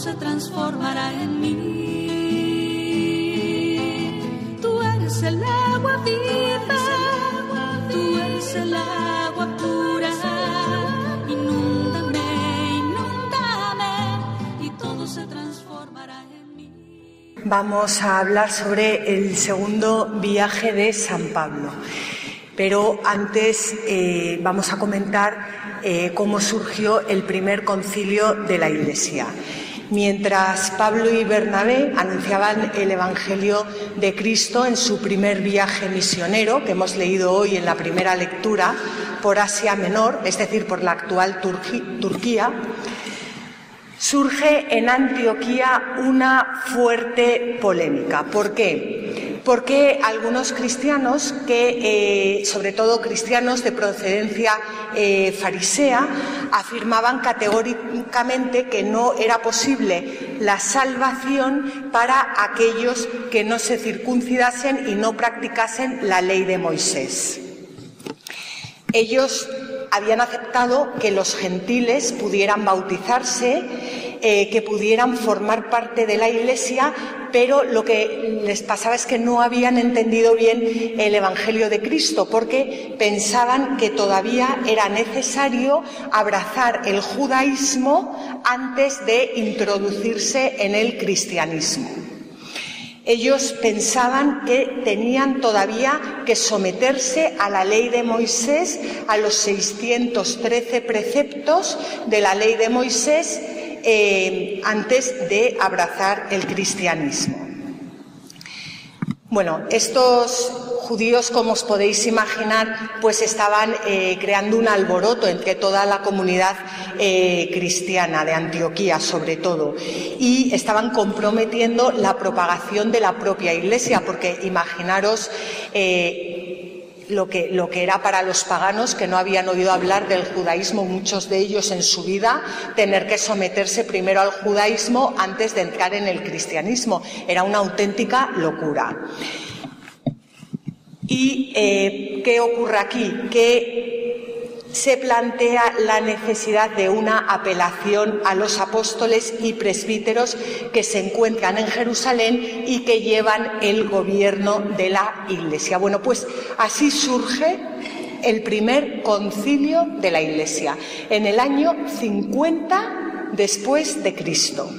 se transformará en mí. Tú eres el agua viva, tú eres el agua pura. Inúndame, inúndame y todo se transformará en mí. Vamos a hablar sobre el segundo viaje de San Pablo. Pero antes eh, vamos a comentar eh, cómo surgió el primer concilio de la Iglesia. Mientras Pablo y Bernabé anunciaban el Evangelio de Cristo en su primer viaje misionero, que hemos leído hoy en la primera lectura, por Asia Menor, es decir, por la actual Turquía, surge en Antioquía una fuerte polémica. ¿Por qué? Porque algunos cristianos, que, eh, sobre todo cristianos de procedencia eh, farisea, afirmaban categóricamente que no era posible la salvación para aquellos que no se circuncidasen y no practicasen la ley de Moisés. Ellos habían aceptado que los gentiles pudieran bautizarse, eh, que pudieran formar parte de la Iglesia, pero lo que les pasaba es que no habían entendido bien el Evangelio de Cristo, porque pensaban que todavía era necesario abrazar el judaísmo antes de introducirse en el cristianismo. Ellos pensaban que tenían todavía que someterse a la ley de Moisés, a los 613 preceptos de la ley de Moisés, eh, antes de abrazar el cristianismo. Bueno, estos judíos, como os podéis imaginar, pues estaban eh, creando un alboroto entre toda la comunidad eh, cristiana de Antioquía, sobre todo, y estaban comprometiendo la propagación de la propia Iglesia, porque imaginaros. Lo que, lo que era para los paganos que no habían oído hablar del judaísmo, muchos de ellos en su vida, tener que someterse primero al judaísmo antes de entrar en el cristianismo. Era una auténtica locura. ¿Y eh, qué ocurre aquí? Que se plantea la necesidad de una apelación a los apóstoles y presbíteros que se encuentran en Jerusalén y que llevan el gobierno de la Iglesia. Bueno, pues así surge el primer concilio de la Iglesia, en el año 50 después de Cristo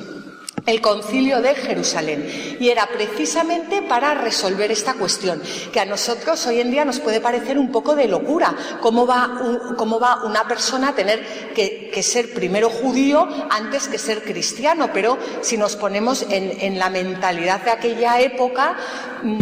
el concilio de Jerusalén. Y era precisamente para resolver esta cuestión, que a nosotros hoy en día nos puede parecer un poco de locura. ¿Cómo va, un- cómo va una persona a tener que, ser primero judío antes que ser cristiano? Pero si nos ponemos en, la mentalidad de aquella época, mm,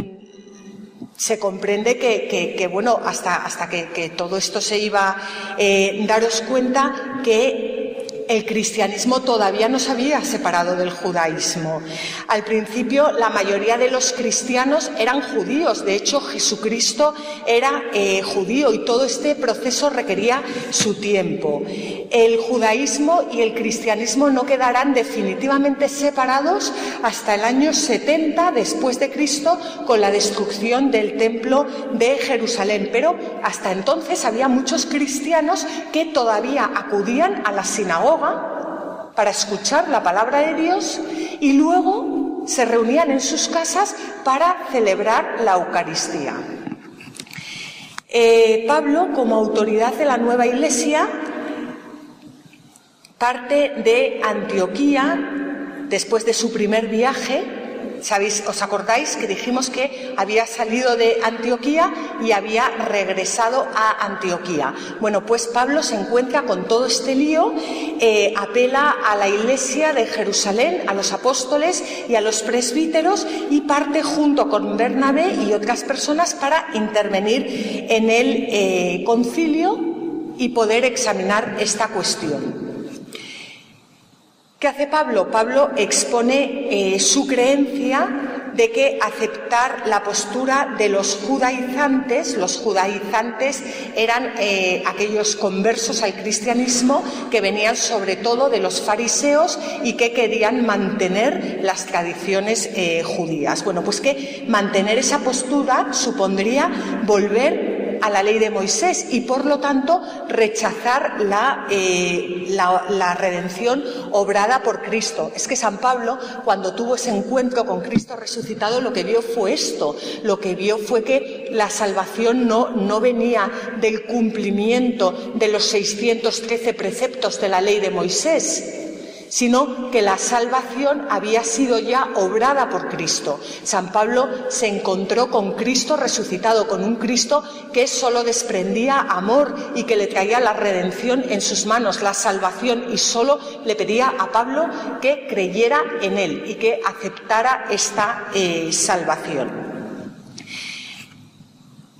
se comprende que, bueno, hasta, hasta que, todo esto se iba eh, daros cuenta que el cristianismo todavía no se había separado del judaísmo. Al principio, la mayoría de los cristianos eran judíos. De hecho, Jesucristo era eh, judío y todo este proceso requería su tiempo. El judaísmo y el cristianismo no quedarán definitivamente separados hasta el año 70 después de Cristo con la destrucción del templo de Jerusalén. Pero hasta entonces había muchos cristianos que todavía acudían a la sinagoga para escuchar la palabra de Dios y luego se reunían en sus casas para celebrar la Eucaristía. Eh, Pablo, como autoridad de la nueva iglesia, parte de Antioquía después de su primer viaje. ¿Sabéis? ¿Os acordáis que dijimos que había salido de Antioquía y había regresado a Antioquía? Bueno, pues Pablo se encuentra con todo este lío, eh, apela a la iglesia de Jerusalén, a los apóstoles y a los presbíteros y parte junto con Bernabé y otras personas para intervenir en el eh, concilio y poder examinar esta cuestión. ¿Qué hace Pablo? Pablo expone eh, su creencia de que aceptar la postura de los judaizantes, los judaizantes eran eh, aquellos conversos al cristianismo que venían sobre todo de los fariseos y que querían mantener las tradiciones eh, judías. Bueno, pues que mantener esa postura supondría volver a la ley de Moisés y por lo tanto rechazar eh, la, la, redención obrada por Cristo. Es que San Pablo, cuando tuvo ese encuentro con Cristo resucitado, lo que vio fue esto. Lo que vio fue que la salvación no, no venía del cumplimiento de los 613 preceptos de la ley de Moisés sino que la salvación había sido ya obrada por Cristo. San Pablo se encontró con Cristo resucitado, con un Cristo que solo desprendía amor y que le traía la redención en sus manos, la salvación, y solo le pedía a Pablo que creyera en él y que aceptara esta eh, salvación.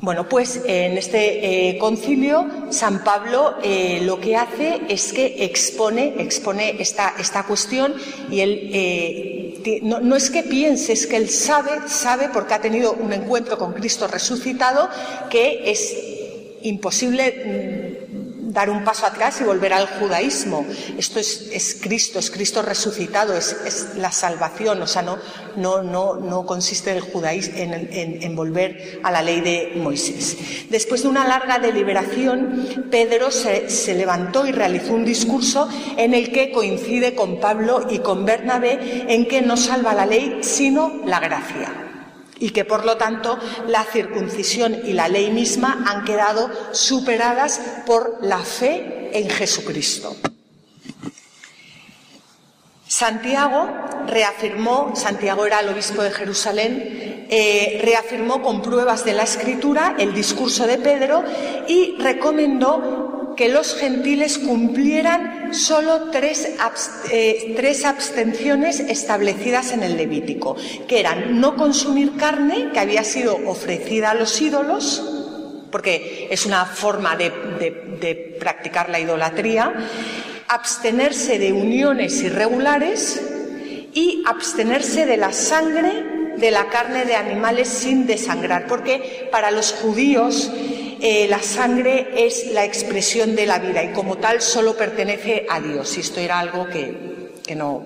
Bueno, pues en este eh, concilio San Pablo eh, lo que hace es que expone, expone esta, esta cuestión y él eh, no, no, es que piense, es que él sabe, sabe porque ha tenido un encuentro con Cristo resucitado que es imposible mm, dar un paso atrás y volver al judaísmo. Esto es, Cristo, es Cristo resucitado, es, la salvación, o sea, no, no, no, no consiste el judaísmo en, volver a la ley de Moisés. Después de una larga deliberación, Pedro se, se levantó y realizó un discurso en el que coincide con Pablo y con Bernabé en que no salva la ley, sino la gracia y que por lo tanto la circuncisión y la ley misma han quedado superadas por la fe en Jesucristo. Santiago reafirmó, Santiago era el obispo de Jerusalén, eh, reafirmó con pruebas de la escritura el discurso de Pedro y recomendó que los gentiles cumplieran solo tres, eh, tres, abstenciones establecidas en el Levítico, que eran no consumir carne que había sido ofrecida a los ídolos, porque es una forma de, de practicar la idolatría, abstenerse de uniones irregulares y abstenerse de la sangre de la carne de animales sin desangrar, porque para los judíos eh, la sangre es la expresión de la vida y como tal solo pertenece a Dios. Y esto era algo que, que no.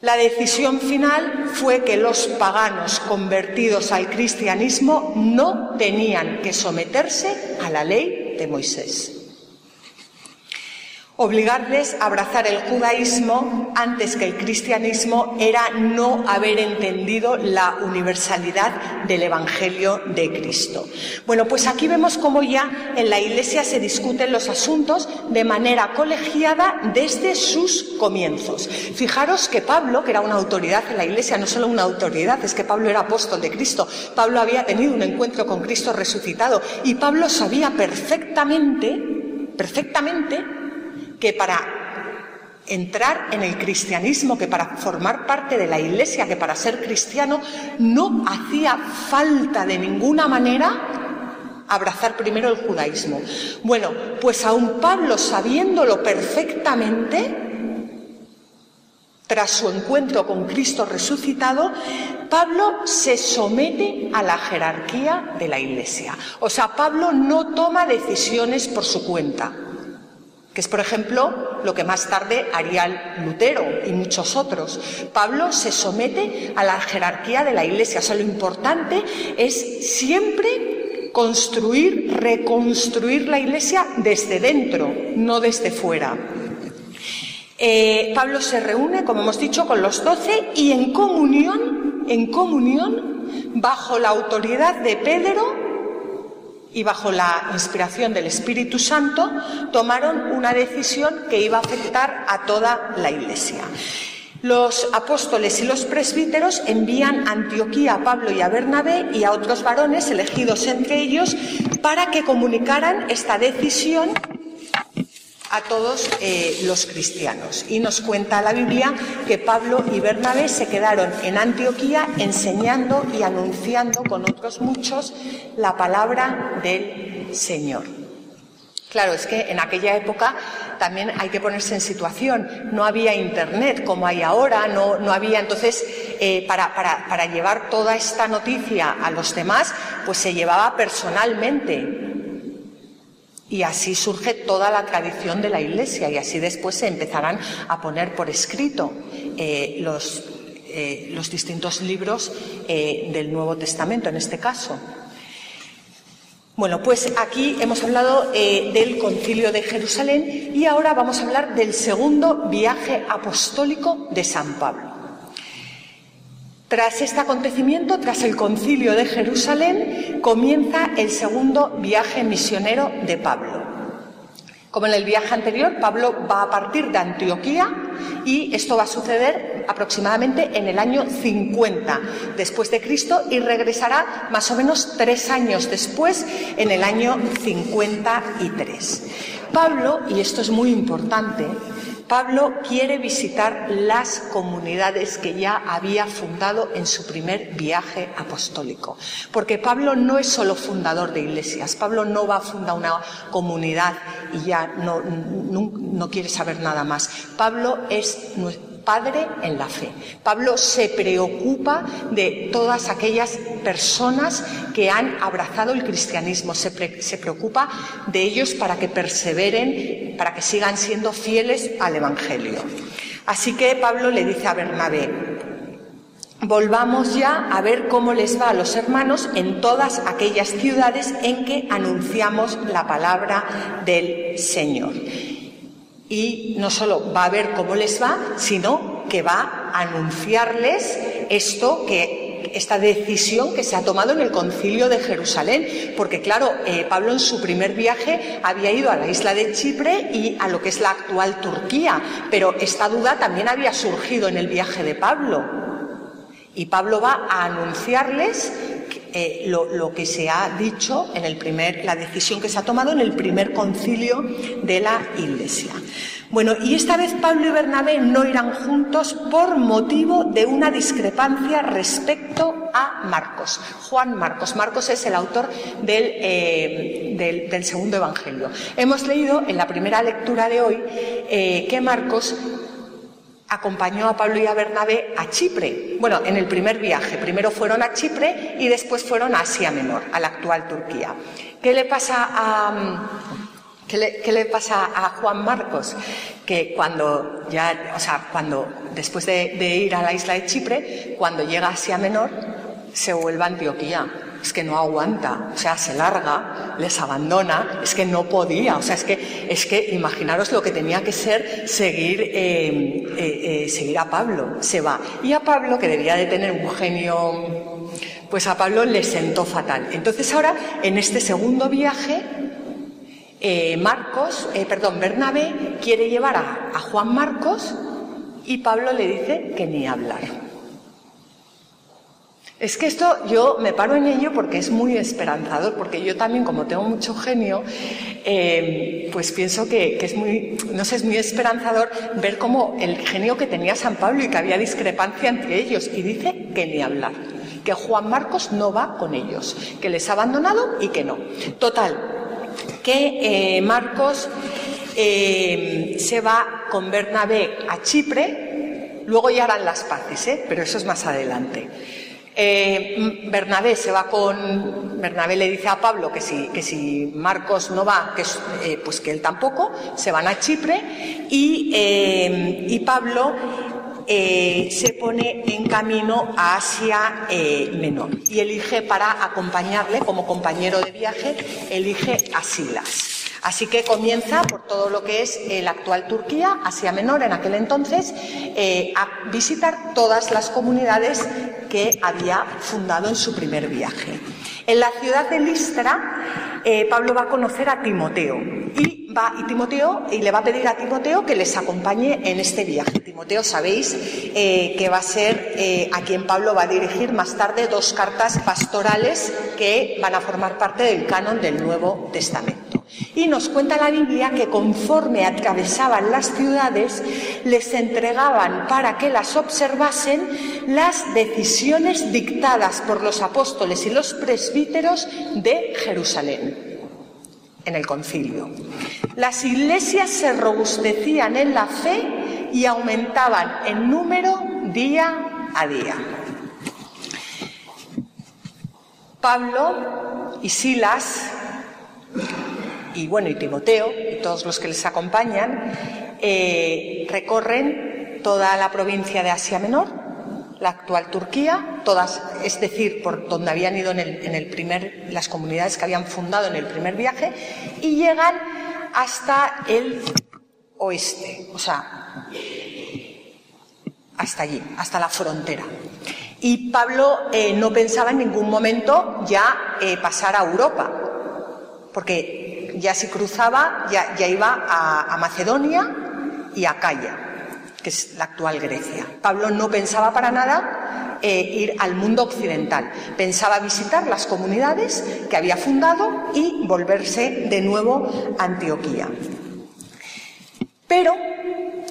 La decisión final fue que los paganos convertidos al cristianismo no tenían que someterse a la ley de Moisés. Obligarles a abrazar el judaísmo antes que el cristianismo era no haber entendido la universalidad del Evangelio de Cristo. Bueno, pues aquí vemos cómo ya en la Iglesia se discuten los asuntos de manera colegiada desde sus comienzos. Fijaros que Pablo, que era una autoridad en la Iglesia, no solo una autoridad, es que Pablo era apóstol de Cristo, Pablo había tenido un encuentro con Cristo resucitado y Pablo sabía perfectamente, perfectamente, que para entrar en el cristianismo, que para formar parte de la iglesia, que para ser cristiano, no hacía falta de ninguna manera abrazar primero el judaísmo. Bueno, pues aun Pablo sabiéndolo perfectamente, tras su encuentro con Cristo resucitado, Pablo se somete a la jerarquía de la Iglesia. O sea, Pablo no toma decisiones por su cuenta que es, por ejemplo, lo que más tarde haría Lutero y muchos otros. Pablo se somete a la jerarquía de la Iglesia. O sea, lo importante es siempre construir, reconstruir la Iglesia desde dentro, no desde fuera. Eh, Pablo se reúne, como hemos dicho, con los doce y en comunión, en comunión, bajo la autoridad de Pedro, y bajo la inspiración del Espíritu Santo tomaron una decisión que iba a afectar a toda la Iglesia. Los apóstoles y los presbíteros envían a Antioquía a Pablo y a Bernabé y a otros varones elegidos entre ellos para que comunicaran esta decisión a todos eh, los cristianos. Y nos cuenta la Biblia que Pablo y Bernabé se quedaron en Antioquía enseñando y anunciando con otros muchos la palabra del Señor. Claro, es que en aquella época también hay que ponerse en situación. No había internet como hay ahora, no, no había. Entonces, eh, para, para, para llevar toda esta noticia a los demás, pues se llevaba personalmente. Y así surge toda la tradición de la Iglesia y así después se empezarán a poner por escrito eh, los, eh, los, distintos libros eh, del Nuevo Testamento, en este caso. Bueno, pues aquí hemos hablado del concilio de Jerusalén y ahora vamos a hablar del segundo viaje apostólico de San Pablo. Tras este acontecimiento, tras el concilio de Jerusalén, comienza el segundo viaje misionero de Pablo. Como en el viaje anterior, Pablo va a partir de Antioquía y esto va a suceder aproximadamente en el año 50 después de Cristo y regresará más o menos tres años después, en el año 53. Pablo, y esto es muy importante, Pablo quiere visitar las comunidades que ya había fundado en su primer viaje apostólico. Porque Pablo no es solo fundador de iglesias, Pablo no va a fundar una comunidad y ya no, quiere saber nada más. Pablo es padre en la fe. Pablo se preocupa de todas aquellas personas que han abrazado el cristianismo, se, preocupa de ellos para que perseveren, para que sigan siendo fieles al Evangelio. Así que Pablo le dice a Bernabé, volvamos ya a ver cómo les va a los hermanos en todas aquellas ciudades en que anunciamos la palabra del Señor y no solo va a ver cómo les va, sino que va a anunciarles esto que esta decisión que se ha tomado en el concilio de Jerusalén, porque claro, eh, Pablo en su primer viaje había ido a la isla de Chipre y a lo que es la actual Turquía, pero esta duda también había surgido en el viaje de Pablo. Y Pablo va a anunciarles eh, lo, que se ha dicho en el primer, la decisión que se ha tomado en el primer concilio de la Iglesia. Bueno, y esta vez Pablo y Bernabé no irán juntos por motivo de una discrepancia respecto a Marcos. Juan Marcos. Marcos es el autor del, eh, del, segundo Evangelio. Hemos leído en la primera lectura de hoy eh, que Marcos acompañó a Pablo y a Bernabé a Chipre. Bueno, en el primer viaje. Primero fueron a Chipre y después fueron a Asia Menor, a la actual Turquía. ¿Qué le pasa a, qué le, pasa a Juan Marcos? Que cuando ya, o sea, cuando después de, de ir a la isla de Chipre, cuando llega a Asia Menor, se vuelve a Antioquía es que no aguanta, o sea, se larga, les abandona, es que no podía, o sea, es que, es que imaginaros lo que tenía que ser seguir, eh, eh, eh, seguir a Pablo, se va. Y a Pablo, que debía de tener un genio, pues a Pablo le sentó fatal. Entonces ahora, en este segundo viaje, Marcos, perdón, Bernabé quiere llevar a, a Juan Marcos y Pablo le dice que ni hablar. Es que esto yo me paro en ello porque es muy esperanzador, porque yo también, como tengo mucho genio, eh, pues pienso que, es muy, no sé, es muy esperanzador ver cómo el genio que tenía San Pablo y que había discrepancia entre ellos, y dice que ni hablar, que Juan Marcos no va con ellos, que les ha abandonado y que no. Total, que eh, Marcos eh, se va con Bernabé a Chipre, luego ya harán las paces, pero eso es más adelante. Eh, Bernabé se va con. Bernabé le dice a Pablo que si, que si Marcos no va, que, eh, pues que él tampoco, se van a Chipre y, eh, Pablo se pone en camino a Asia Menor y elige para acompañarle como compañero de viaje, elige a Silas. Así que comienza por todo lo que es la actual Turquía, Asia Menor en aquel entonces, eh, a visitar todas las comunidades que había fundado en su primer viaje. En la ciudad de Listra, eh, Pablo va a conocer a Timoteo y va Timoteo y le va a pedir a Timoteo que les acompañe en este viaje. Timoteo sabéis eh, que va a ser a quien Pablo va a dirigir más tarde dos cartas pastorales que van a formar parte del canon del Nuevo Testamento. Y nos cuenta la Biblia que conforme atravesaban las ciudades, les entregaban para que las observasen las decisiones dictadas por los apóstoles y los presbíteros de Jerusalén. en el concilio. Las iglesias se robustecían en la fe y aumentaban en número día a día. Pablo y Silas y bueno y Timoteo y todos los que les acompañan eh, recorren toda la provincia de Asia Menor, la actual Turquía, todas, es decir, por donde habían ido en el, primer, las comunidades que habían fundado en el primer viaje, y llegan hasta el oeste, o sea, hasta allí, hasta la frontera. Y Pablo eh, no pensaba en ningún momento ya eh, pasar a Europa, porque ya si cruzaba, ya, iba a, Macedonia y a Calla que es la actual Grecia. Pablo no pensaba para nada eh, ir al mundo occidental, pensaba visitar las comunidades que había fundado y volverse de nuevo a Antioquía. Pero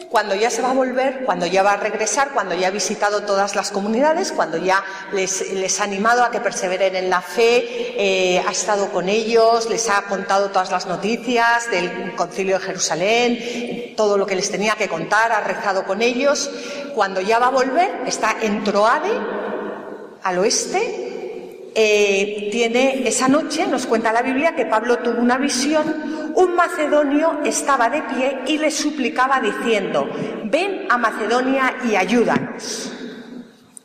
cuando ya se va a volver, cuando ya va a regresar, cuando ya ha visitado todas las comunidades, cuando ya les, ha animado a que perseveren en la fe, eh, ha estado con ellos, les ha contado todas las noticias del concilio de Jerusalén, todo lo que les tenía que contar, ha rezado con ellos. Cuando ya va a volver, está en Troade, al oeste, eh, tiene esa noche, nos cuenta la Biblia, que Pablo tuvo una visión, un macedonio estaba de pie y le suplicaba diciendo, ven a Macedonia y ayúdanos.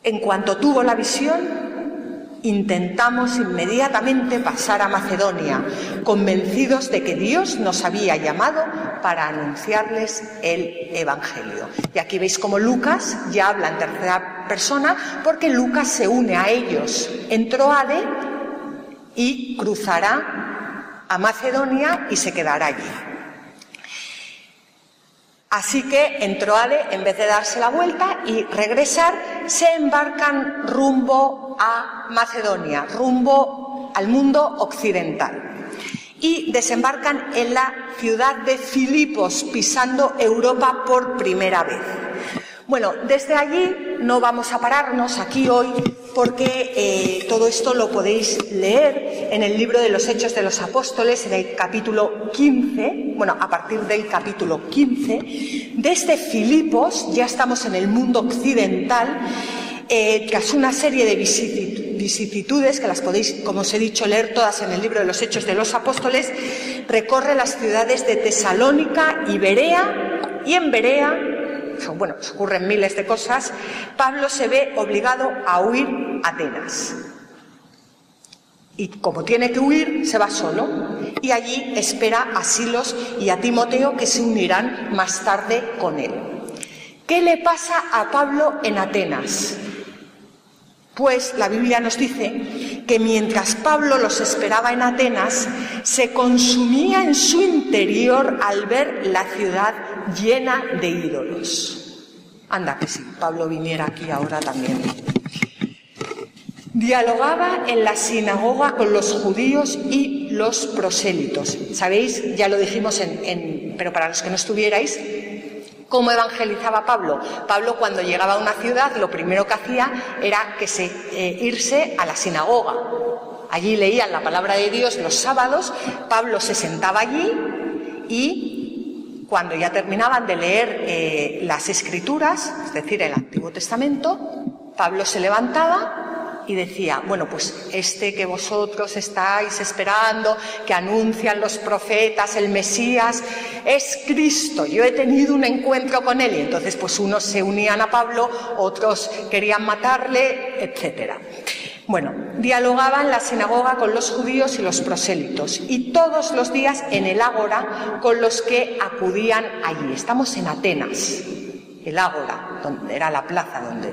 En cuanto tuvo la visión, intentamos inmediatamente pasar a Macedonia, convencidos de que Dios nos había llamado para anunciarles el Evangelio. Y aquí veis cómo Lucas ya habla en tercera persona, porque Lucas se une a ellos en Troade y cruzará a Macedonia y se quedará allí. Así que en Troade, en vez de darse la vuelta y regresar, se embarcan rumbo a Macedonia, rumbo al mundo occidental. Y desembarcan en la ciudad de Filipos, pisando Europa por primera vez. Bueno, desde allí no vamos a pararnos aquí hoy porque eh, todo esto lo podéis leer en el libro de los Hechos de los Apóstoles, en el capítulo 15, bueno, a partir del capítulo 15. Desde Filipos, ya estamos en el mundo occidental, eh, tras una serie de vicisitudes, que las podéis, como os he dicho, leer todas en el libro de los Hechos de los Apóstoles, recorre las ciudades de Tesalónica y Berea, y en Berea bueno, ocurren miles de cosas, Pablo se ve obligado a huir a Atenas. Y como tiene que huir, se va solo. Y allí espera a Silos y a Timoteo que se unirán más tarde con él. ¿Qué le pasa a Pablo en Atenas? Pues la Biblia nos dice que mientras Pablo los esperaba en Atenas, se consumía en su interior al ver la ciudad llena de ídolos. Anda, que si Pablo viniera aquí ahora también. Dialogaba en la sinagoga con los judíos y los prosélitos. ¿Sabéis? Ya lo dijimos en, pero para los que no estuvierais, ¿Cómo evangelizaba Pablo? Pablo cuando llegaba a una ciudad lo primero que hacía era eh, irse a la sinagoga. Allí leían la palabra de Dios los sábados, Pablo se sentaba allí y cuando ya terminaban de leer eh, las escrituras, es decir, el Antiguo Testamento, Pablo se levantaba y decía, bueno, pues este que vosotros estáis esperando, que anuncian los profetas, el Mesías, es Cristo. Yo he tenido un encuentro con él y entonces pues unos se unían a Pablo, otros querían matarle, etcétera. Bueno, dialogaba en la sinagoga con los judíos y los prosélitos y todos los días en el ágora con los que acudían allí. Estamos en Atenas, el ágora, donde era la plaza donde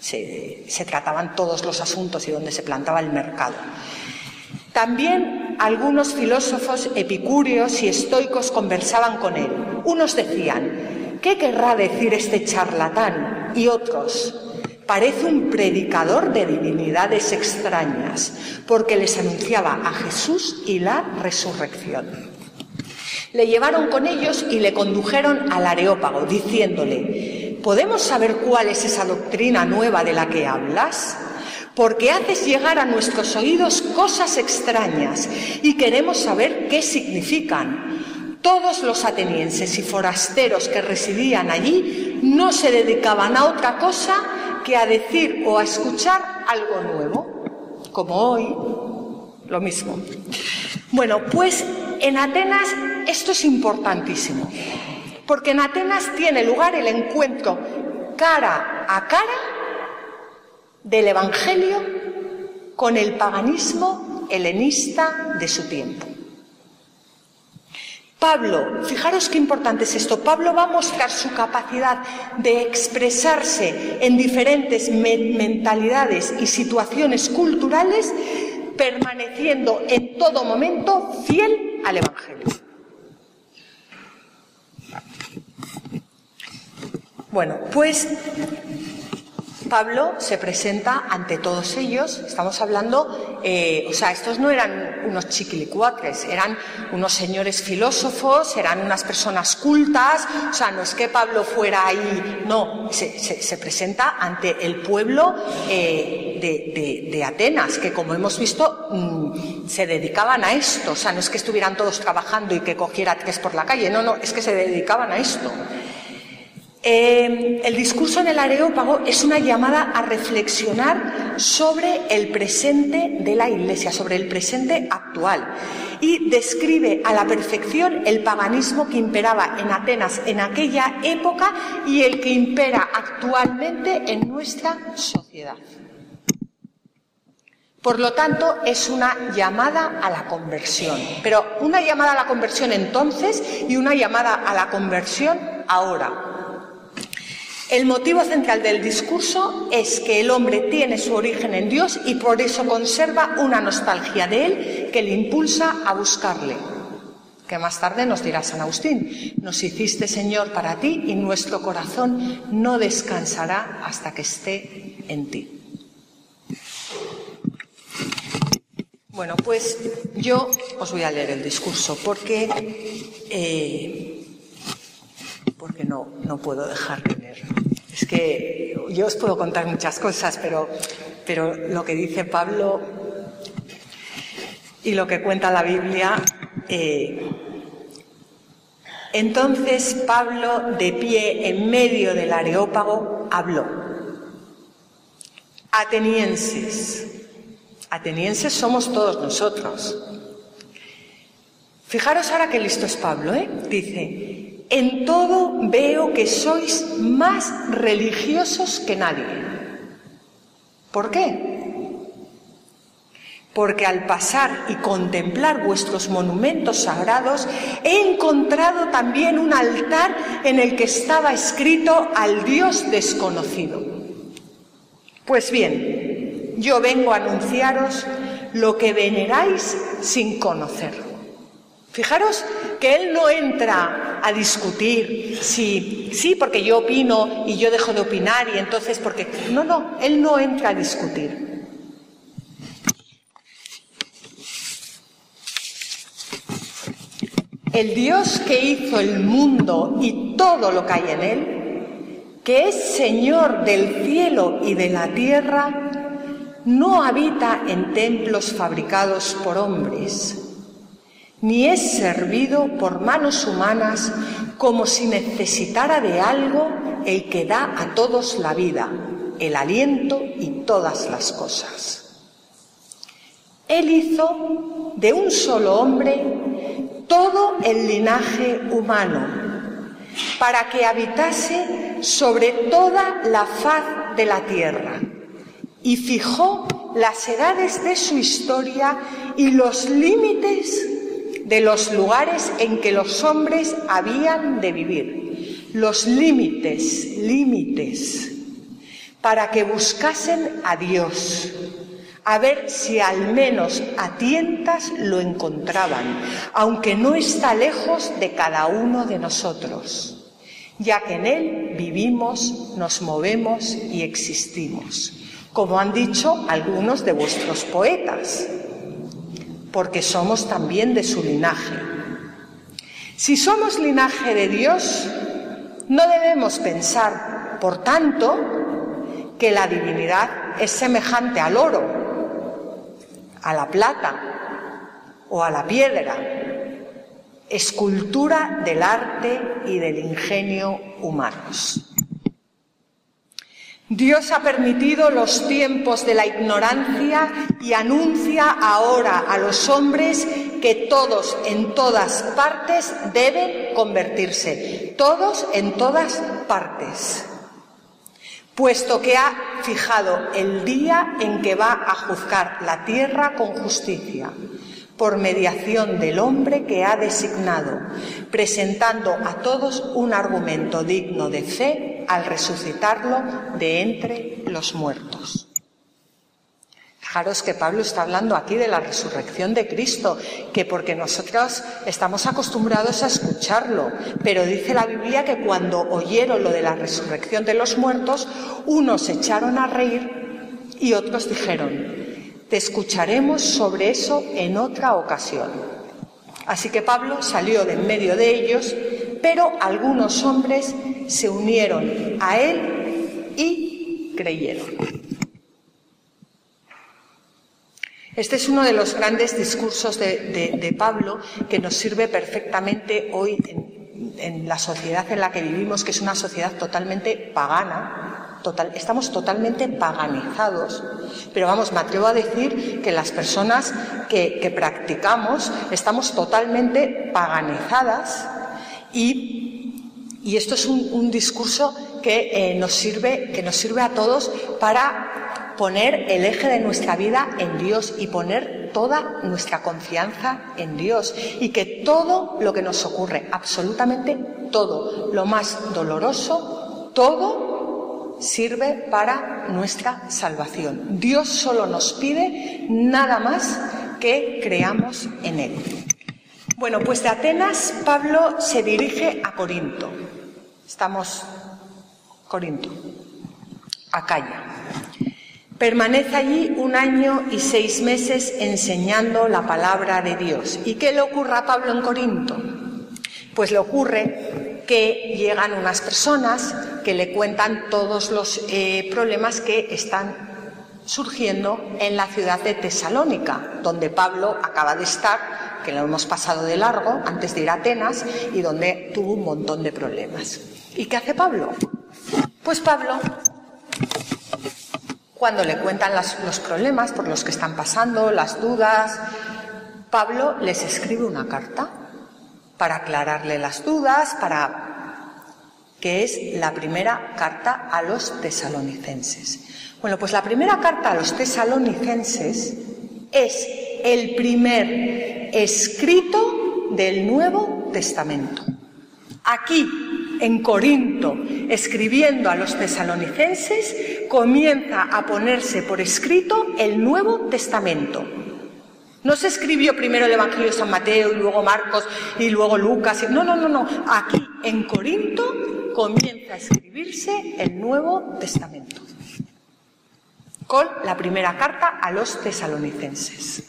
se, trataban todos los asuntos y donde se plantaba el mercado. También algunos filósofos epicúreos y estoicos conversaban con él. Unos decían, ¿qué querrá decir este charlatán? Y otros, parece un predicador de divinidades extrañas, porque les anunciaba a Jesús y la resurrección. Le llevaron con ellos y le condujeron al Areópago, diciéndole, ¿podemos saber cuál es esa doctrina nueva de la que hablas? porque haces llegar a nuestros oídos cosas extrañas y queremos saber qué significan. Todos los atenienses y forasteros que residían allí no se dedicaban a otra cosa que a decir o a escuchar algo nuevo, como hoy, lo mismo. Bueno, pues en Atenas esto es importantísimo, porque en Atenas tiene lugar el encuentro cara a cara del Evangelio con el paganismo helenista de su tiempo. Pablo, fijaros qué importante es esto, Pablo va a mostrar su capacidad de expresarse en diferentes mentalidades y situaciones culturales, permaneciendo en todo momento fiel al Evangelio. Bueno, pues Pablo se presenta ante todos ellos, estamos hablando, eh, o sea, estos no eran unos chiquilicuatres, eran unos señores filósofos, eran unas personas cultas, o sea, no es que Pablo fuera ahí, no, se, presenta ante el pueblo eh, de, Atenas, que como hemos visto mm, se dedicaban a esto, o sea, no es que estuvieran todos trabajando y que cogiera tres por la calle, no, no, es que se dedicaban a esto. Eh, el discurso en el Areópago es una llamada a reflexionar sobre el presente de la Iglesia, sobre el presente actual, y describe a la perfección el paganismo que imperaba en Atenas en aquella época y el que impera actualmente en nuestra sociedad. Por lo tanto, es una llamada a la conversión, pero una llamada a la conversión entonces y una llamada a la conversión ahora. El motivo central del discurso es que el hombre tiene su origen en Dios y por eso conserva una nostalgia de Él que le impulsa a buscarle. Que más tarde nos dirá San Agustín, nos hiciste Señor para ti y nuestro corazón no descansará hasta que esté en ti. Bueno, pues yo os voy a leer el discurso porque eh, porque no, no puedo dejar de leer. Es que yo os puedo contar muchas cosas, pero, pero lo que dice Pablo y lo que cuenta la Biblia. Eh, entonces Pablo, de pie en medio del areópago, habló. Atenienses. Atenienses somos todos nosotros. Fijaros ahora qué listo es Pablo, ¿eh? Dice, en todo veo que sois más religiosos que nadie. ¿Por qué? Porque al pasar y contemplar vuestros monumentos sagrados, he encontrado también un altar en el que estaba escrito al Dios desconocido. Pues bien, yo vengo a anunciaros lo que veneráis sin conocer. Fijaros que él no entra a discutir si sí, porque yo opino y yo dejo de opinar y entonces porque no, no, él no entra a discutir. El Dios que hizo el mundo y todo lo que hay en él, que es Señor del cielo y de la tierra, no habita en templos fabricados por hombres ni es servido por manos humanas como si necesitara de algo el que da a todos la vida, el aliento y todas las cosas. Él hizo de un solo hombre todo el linaje humano para que habitase sobre toda la faz de la tierra y fijó las edades de su historia y los límites de los lugares en que los hombres habían de vivir, los límites, límites, para que buscasen a Dios, a ver si al menos a tientas lo encontraban, aunque no está lejos de cada uno de nosotros, ya que en Él vivimos, nos movemos y existimos, como han dicho algunos de vuestros poetas porque somos también de su linaje. Si somos linaje de Dios, no debemos pensar, por tanto, que la divinidad es semejante al oro, a la plata o a la piedra, escultura del arte y del ingenio humanos. Dios ha permitido los tiempos de la ignorancia y anuncia ahora a los hombres que todos en todas partes deben convertirse, todos en todas partes, puesto que ha fijado el día en que va a juzgar la tierra con justicia por mediación del hombre que ha designado, presentando a todos un argumento digno de fe al resucitarlo de entre los muertos. Fijaros que Pablo está hablando aquí de la resurrección de Cristo, que porque nosotros estamos acostumbrados a escucharlo, pero dice la Biblia que cuando oyeron lo de la resurrección de los muertos, unos se echaron a reír y otros dijeron, te escucharemos sobre eso en otra ocasión. Así que Pablo salió de en medio de ellos, pero algunos hombres se unieron a él y creyeron. Este es uno de los grandes discursos de, Pablo que nos sirve perfectamente hoy en la sociedad en la que vivimos, que es una sociedad totalmente pagana, estamos totalmente paganizados. Pero vamos, me atrevo a decir que las personas que, practicamos estamos totalmente paganizadas y, esto es un, discurso que, eh, nos sirve, que nos sirve a todos para poner el eje de nuestra vida en Dios y poner toda nuestra confianza en Dios y que todo lo que nos ocurre, absolutamente todo, lo más doloroso, todo sirve para nuestra salvación. Dios solo nos pide nada más que creamos en Él. Bueno, pues de Atenas Pablo se dirige a Corinto. Estamos Corinto, Acaya. Permanece allí un año y seis meses enseñando la palabra de Dios. ¿Y qué le ocurre a Pablo en Corinto? Pues le ocurre que llegan unas personas que le cuentan todos los eh, problemas que están surgiendo en la ciudad de Tesalónica, donde Pablo acaba de estar, que lo hemos pasado de largo antes de ir a Atenas y donde tuvo un montón de problemas. ¿Y qué hace Pablo? Pues Pablo, cuando le cuentan los problemas por los que están pasando, las dudas, Pablo les escribe una carta para aclararle las dudas, para que es la primera carta a los tesalonicenses. Bueno, pues la primera carta a los tesalonicenses es el primer escrito del Nuevo Testamento. Aquí, en Corinto, escribiendo a los tesalonicenses, comienza a ponerse por escrito el Nuevo Testamento. No se escribió primero el Evangelio de San Mateo y luego Marcos y luego Lucas. No, no, no, no. Aquí en Corinto comienza a escribirse el Nuevo Testamento con la primera carta a los tesalonicenses.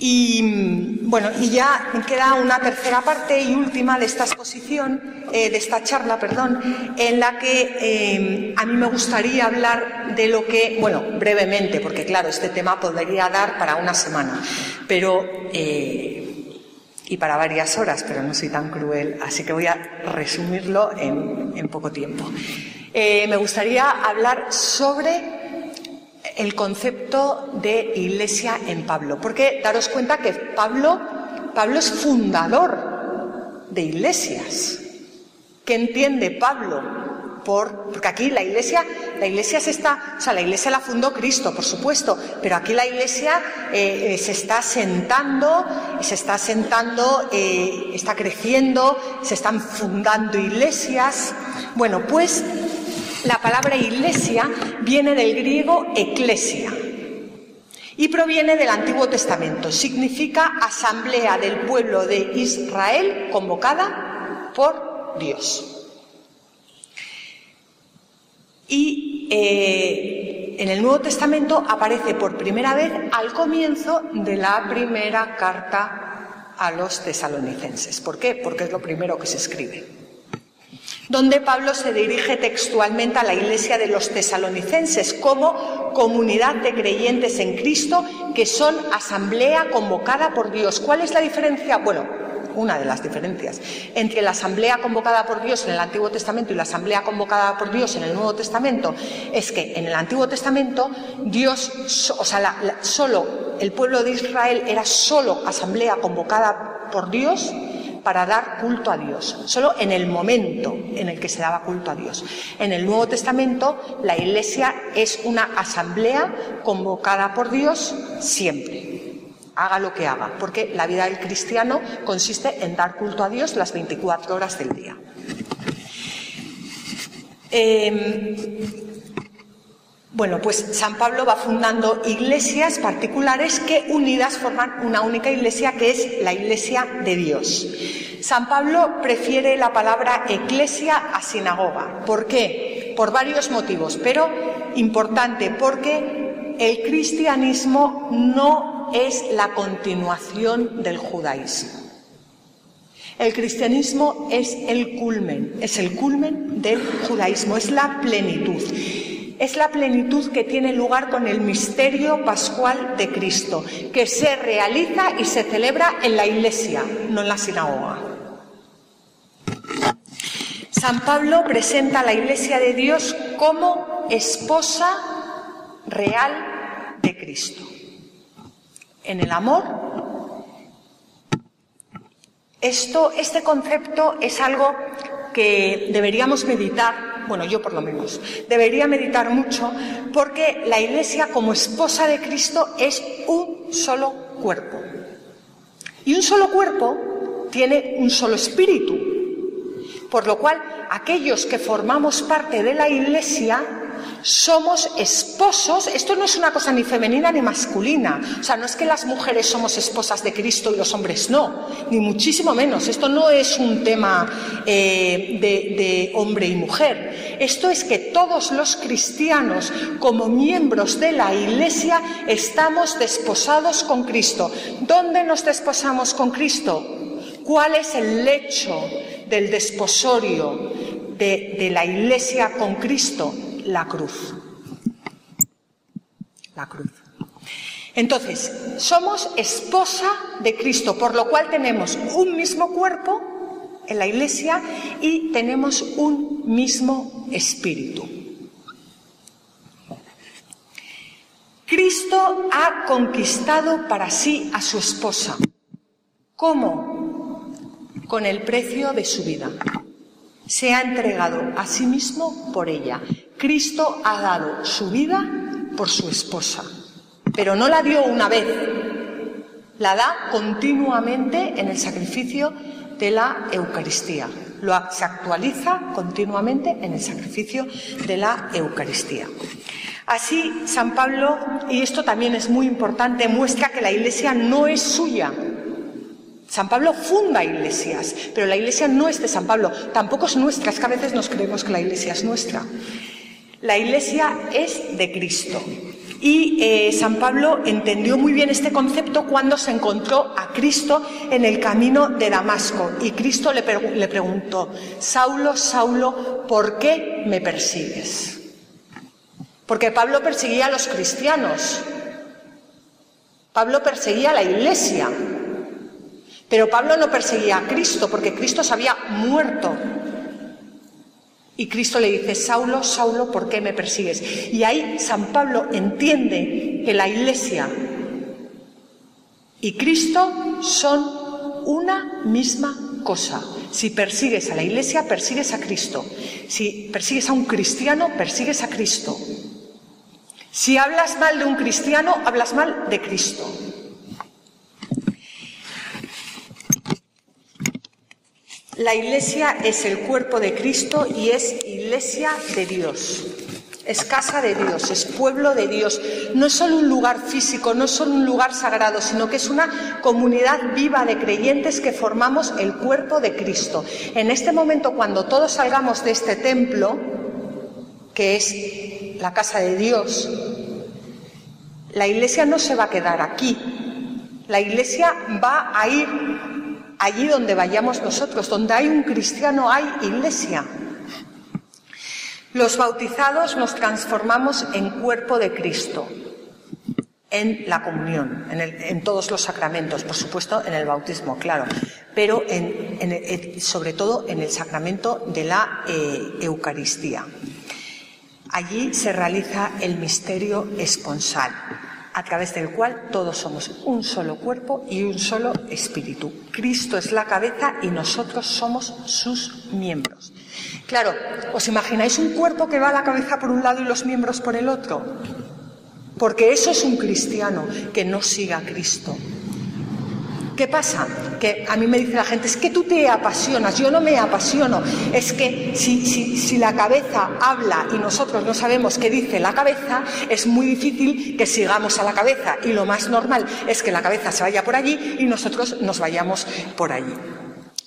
Y bueno, y ya queda una tercera parte y última de esta exposición, eh, de esta charla, perdón, en la que eh, a mí me gustaría hablar de lo que, bueno, brevemente, porque claro, este tema podría dar para una semana, pero eh, y para varias horas, pero no soy tan cruel, así que voy a resumirlo en poco tiempo. me gustaría hablar sobre el concepto de iglesia en Pablo, porque daros cuenta que Pablo, Pablo es fundador de iglesias. ¿Qué entiende Pablo? Por, porque aquí la iglesia, la iglesia se está, o sea, la iglesia la fundó Cristo, por supuesto, pero aquí la iglesia eh, eh, se está sentando, se está sentando, eh, está creciendo, se están fundando iglesias. Bueno, pues la palabra iglesia viene del griego eclesia y proviene del Antiguo Testamento. Significa asamblea del pueblo de Israel convocada por Dios. Y eh, en el Nuevo Testamento aparece por primera vez al comienzo de la primera carta a los tesalonicenses. ¿Por qué? Porque es lo primero que se escribe. Donde Pablo se dirige textualmente a la iglesia de los tesalonicenses como comunidad de creyentes en Cristo que son asamblea convocada por Dios. ¿Cuál es la diferencia? Bueno, una de las diferencias entre la asamblea convocada por Dios en el Antiguo Testamento y la asamblea convocada por Dios en el Nuevo Testamento es que en el Antiguo Testamento Dios, o sea, solo el pueblo de Israel era solo asamblea convocada por Dios para dar culto a Dios, solo en el momento en el que se daba culto a Dios. En el Nuevo Testamento la Iglesia es una asamblea convocada por Dios siempre, haga lo que haga, porque la vida del cristiano consiste en dar culto a Dios las 24 horas del día. Em, bueno, pues San Pablo va fundando iglesias particulares que unidas forman una única iglesia que es la iglesia de Dios. San Pablo prefiere la palabra eclesia a sinagoga. ¿Por qué? Por varios motivos, pero importante, porque el cristianismo no es la continuación del judaísmo. El cristianismo es el culmen, es el culmen del judaísmo, es la plenitud es la plenitud que tiene lugar con el misterio pascual de Cristo, que se realiza y se celebra en la iglesia, no en la sinagoga. San Pablo presenta a la iglesia de Dios como esposa real de Cristo. En el amor, esto, este concepto es algo que deberíamos meditar bueno, yo por lo menos, debería meditar mucho porque la Iglesia como esposa de Cristo es un solo cuerpo. Y un solo cuerpo tiene un solo espíritu. Por lo cual, aquellos que formamos parte de la Iglesia somos esposos, esto no es una cosa ni femenina ni masculina, o sea, no es que las mujeres somos esposas de Cristo y los hombres no, ni muchísimo menos, esto no es un tema eh, de, hombre y mujer, esto es que todos los cristianos, como miembros de la Iglesia, estamos desposados con Cristo. ¿Dónde nos desposamos con Cristo? ¿Cuál es el lecho del desposorio de, de la Iglesia con Cristo? La cruz. La cruz. Entonces, somos esposa de Cristo, por lo cual tenemos un mismo cuerpo en la iglesia y tenemos un mismo espíritu. Cristo ha conquistado para sí a su esposa. ¿Cómo? Con el precio de su vida. Se ha entregado a sí mismo por ella. Cristo ha dado su vida por su esposa, pero no la dio una vez, la da continuamente en el sacrificio de la Eucaristía. Lo, se actualiza continuamente en el sacrificio de la Eucaristía. Así, San Pablo, y esto también es muy importante, muestra que la Iglesia no es suya. San Pablo funda iglesias, pero la Iglesia no es de San Pablo, tampoco es nuestra, es que a veces nos creemos que la Iglesia es nuestra. La Iglesia es de Cristo. Y eh, San Pablo entendió muy bien este concepto cuando se encontró a Cristo en el camino de Damasco. Y Cristo le, le preguntó, Saulo, Saulo, ¿por qué me persigues? Porque Pablo perseguía a los cristianos. Pablo perseguía a la iglesia. Pero Pablo no perseguía a Cristo porque Cristo se había muerto y Cristo le dice, Saulo, Saulo, ¿por qué me persigues? Y ahí San Pablo entiende que la Iglesia y Cristo son una misma cosa. Si persigues a la Iglesia, persigues a Cristo. Si persigues a un cristiano, persigues a Cristo. Si hablas mal de un cristiano, hablas mal de Cristo. La iglesia es el cuerpo de Cristo y es iglesia de Dios. Es casa de Dios, es pueblo de Dios. No es solo un lugar físico, no es solo un lugar sagrado, sino que es una comunidad viva de creyentes que formamos el cuerpo de Cristo. En este momento, cuando todos salgamos de este templo, que es la casa de Dios, la iglesia no se va a quedar aquí. La iglesia va a ir allí donde vayamos nosotros, donde hay un cristiano hay iglesia. Los bautizados nos transformamos en cuerpo de Cristo, en la comunión, en, todos los sacramentos, por supuesto en el bautismo, claro, pero sobre todo en el sacramento de la eh, Eucaristía. Allí se realiza el misterio esponsal, a través del cual todos somos un solo cuerpo y un solo espíritu. Cristo es la cabeza y nosotros somos sus miembros. Claro, ¿os imagináis un cuerpo que va la cabeza por un lado y los miembros por el otro? Porque eso es un cristiano que no siga a Cristo. ¿Qué pasa? Que a mí me dice la gente, es que tú te apasionas, yo no me apasiono. Es que si, si, la cabeza habla y nosotros no sabemos qué dice la cabeza, es muy difícil que sigamos a la cabeza. Y lo más normal es que la cabeza se vaya por allí y nosotros nos vayamos por allí.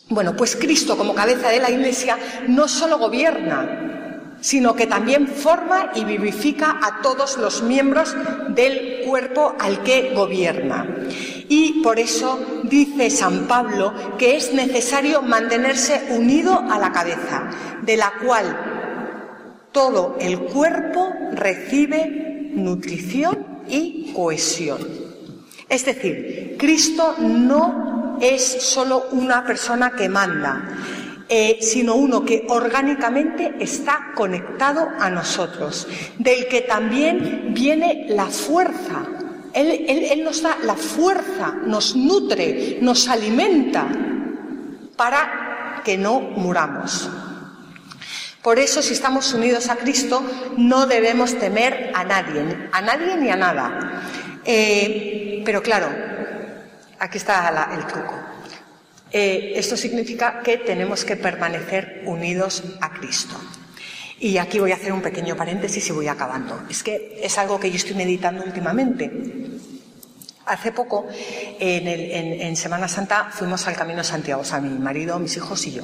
Bueno, pues Cristo como cabeza de la Iglesia no solo gobierna, sino que también forma y vivifica a todos los miembros del cuerpo al que gobierna. Y por eso dice San Pablo que es necesario mantenerse unido a la cabeza, de la cual todo el cuerpo recibe nutrición y cohesión. Es decir, Cristo no es solo una persona que manda, eh, sino uno que orgánicamente está conectado a nosotros, del que también viene la fuerza él, nos da la fuerza, nos nutre, nos alimenta para que no muramos. Por eso, si estamos unidos a Cristo, no debemos temer a nadie, a nadie ni a nada. Eh, pero claro, aquí está el truco. Eh, esto significa que tenemos que permanecer unidos a Cristo. Y aquí voy a hacer un pequeño paréntesis y voy acabando. Es que es algo que yo estoy meditando últimamente. Hace poco, en, Semana Santa, fuimos al Camino de Santiago, o sea, mi marido, mis hijos y yo.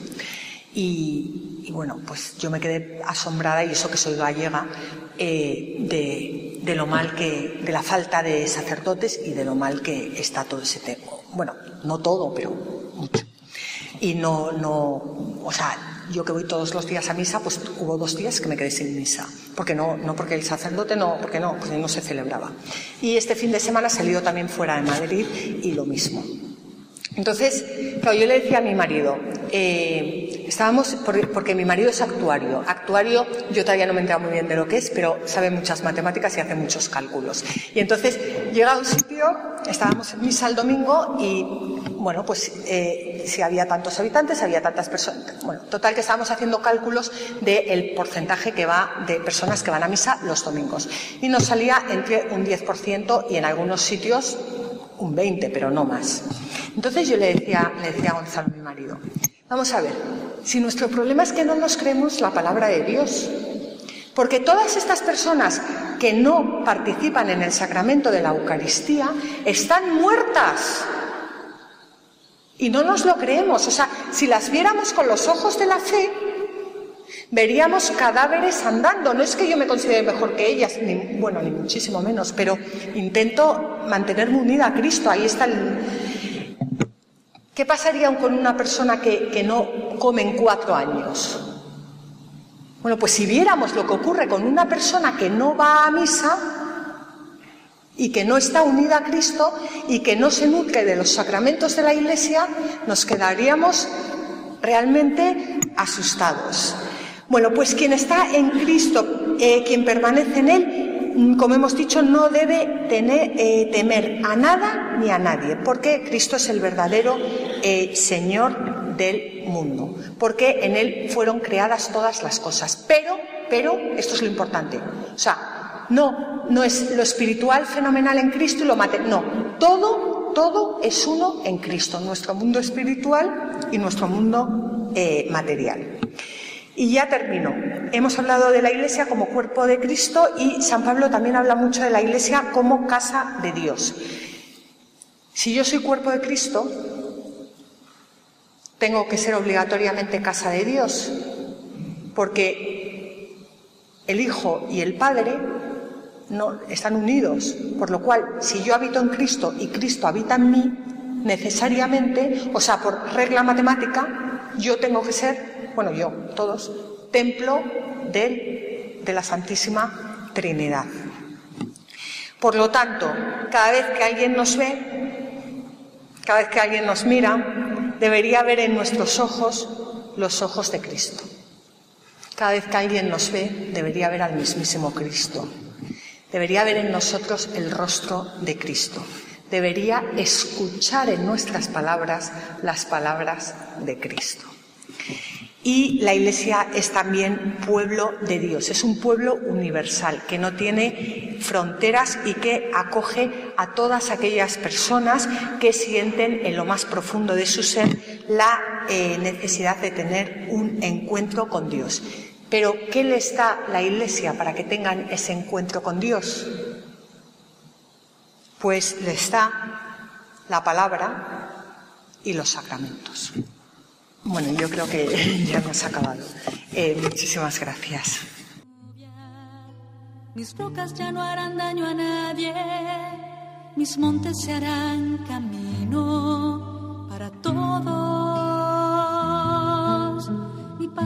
Y, bueno, pues yo me quedé asombrada, y eso que soy gallega, eh, de, de, lo mal que, de la falta de sacerdotes y de lo mal que está todo ese tema. Bueno, no todo, pero mucho. Y no, no, o sea, yo que voy todos los días a misa, pues hubo dos días que me quedé sin misa. Porque no, no porque el sacerdote no, porque no, porque no se celebraba. Y este fin de semana he salido también fuera de Madrid y lo mismo. Entonces, claro, yo le decía a mi marido, eh, estábamos, porque mi marido es actuario. Actuario, yo todavía no me he muy bien de lo que es, pero sabe muchas matemáticas y hace muchos cálculos. Y entonces llega a un sitio, estábamos en misa el domingo y, bueno, pues eh, si había tantos habitantes, había tantas personas. Bueno, total que estábamos haciendo cálculos del porcentaje que va de personas que van a misa los domingos. Y nos salía entre un 10% y en algunos sitios un 20, pero no más. Entonces yo le decía, le decía a Gonzalo, mi marido, vamos a ver, si nuestro problema es que no nos creemos la palabra de Dios, porque todas estas personas que no participan en el sacramento de la Eucaristía están muertas. Y no nos lo creemos. O sea, si las viéramos con los ojos de la fe, veríamos cadáveres andando. No es que yo me considere mejor que ellas, ni, bueno, ni muchísimo menos, pero intento mantenerme unida a Cristo. Ahí está el... ¿Qué pasaría con una persona que, que no come en cuatro años? Bueno, pues si viéramos lo que ocurre con una persona que no va a misa y que no está unida a Cristo y que no se nutre de los sacramentos de la Iglesia, nos quedaríamos realmente asustados. Bueno, pues quien está en Cristo, eh, quien permanece en Él, como hemos dicho, no debe tener, eh, temer a nada ni a nadie, porque Cristo es el verdadero eh, Señor del mundo, porque en Él fueron creadas todas las cosas. Pero, pero, esto es lo importante, o sea, no, no es lo espiritual fenomenal en Cristo y lo material, no, todo, todo es uno en Cristo, nuestro mundo espiritual y nuestro mundo material. Y ya termino. Hemos hablado de la Iglesia como cuerpo de Cristo y San Pablo también habla mucho de la Iglesia como casa de Dios. Si yo soy cuerpo de Cristo, tengo que ser obligatoriamente casa de Dios, porque el Hijo y el Padre no están unidos, por lo cual si yo habito en Cristo y Cristo habita en mí, necesariamente, o sea, por regla matemática, yo tengo que ser, bueno, yo, todos, templo de, de la Santísima Trinidad. Por lo tanto, cada vez que alguien nos ve, cada vez que alguien nos mira, debería ver en nuestros ojos los ojos de Cristo. Cada vez que alguien nos ve, debería ver al mismísimo Cristo. Debería ver en nosotros el rostro de Cristo. Debería escuchar en nuestras palabras las palabras de Cristo. Y la Iglesia es también pueblo de Dios, es un pueblo universal que no tiene fronteras y que acoge a todas aquellas personas que sienten en lo más profundo de su ser la eh, necesidad de tener un encuentro con Dios. Pero ¿qué les da la Iglesia para que tengan ese encuentro con Dios? Pues les da la palabra y los sacramentos. Bueno, yo creo que ya hemos acabado. Eh, muchísimas gracias. Mis rocas ya no harán daño a nadie, mis montes se harán camino para todos.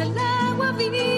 el agua vivir.